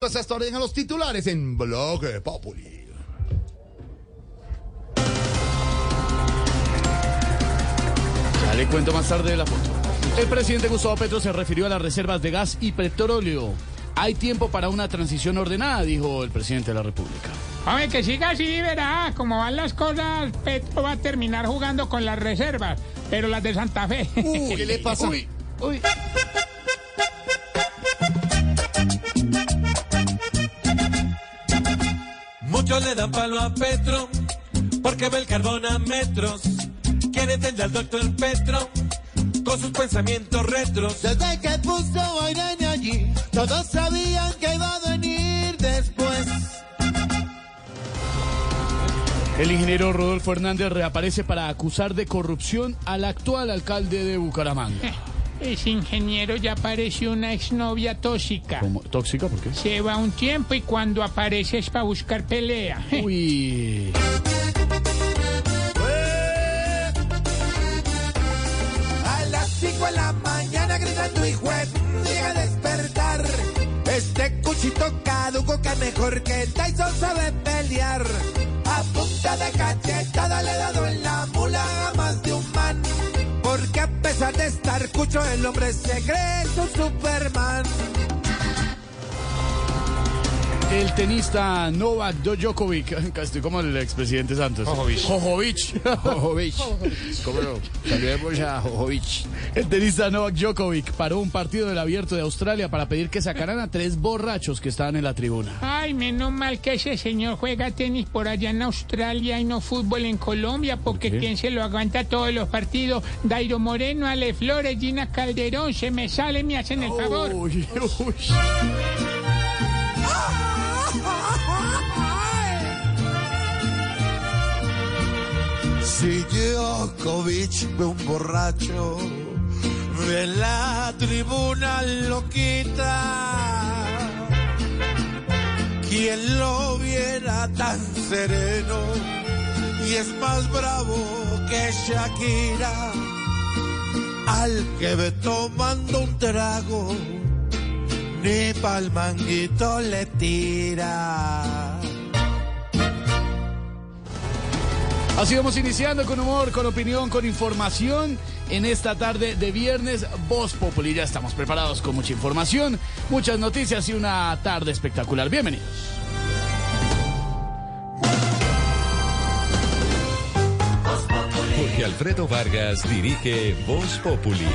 Hasta ahora llegan los titulares en Blog Populi. Ya le cuento más tarde de la foto. El presidente Gustavo Petro se refirió a las reservas de gas y petróleo. Hay tiempo para una transición ordenada, dijo el presidente de la República. Hombre, que siga así, verá. Como van las cosas, Petro va a terminar jugando con las reservas, pero las de Santa Fe. ¿Qué le pasa? Uy, uy. Le dan palo a Petro porque ve el carbón a metros. Quiere entender al doctor Petro con sus pensamientos retros. Desde que puso a Irene allí, todos sabían que iba a venir después. El ingeniero Rodolfo Hernández reaparece para acusar de corrupción al actual alcalde de Bucaramanga. Ese ingeniero ya pareció una exnovia tóxica. ¿Cómo? ¿Tóxica? ¿Por qué? Se va un tiempo y cuando aparece es para buscar pelea. Uy. A las 5 de la mañana gritando y juez, llega a despertar. Este cuchito caduco que mejor que Tyson sabe pelear. A punta de cachetada le he dado en la mula pesar de estar cucho, el hombre se cree su Superman. El tenista Novak Djokovic, casi como el expresidente Santos. Jojovic. Jojovic. ¿Cómo no? Saludemos a Jojovic. El tenista Novak Djokovic paró un partido del abierto de Australia para pedir que sacaran a tres borrachos que estaban en la tribuna. Ay, menos mal que ese señor juega tenis por allá en Australia y no fútbol en Colombia, porque qué? quien se lo aguanta todos los partidos, Dairo Moreno, Ale Flores, Gina Calderón, se me sale, me hacen el favor. Uy, uy. Si Djokovic ve un borracho, ve la tribuna lo quita. Quien lo viera tan sereno y es más bravo que Shakira. Al que ve tomando un trago, ni pa'l manguito le tira. Así vamos iniciando con humor, con opinión, con información en esta tarde de viernes Voz Populi. Ya estamos preparados con mucha información, muchas noticias y una tarde espectacular. Bienvenidos. Jorge Alfredo Vargas dirige Voz Populi.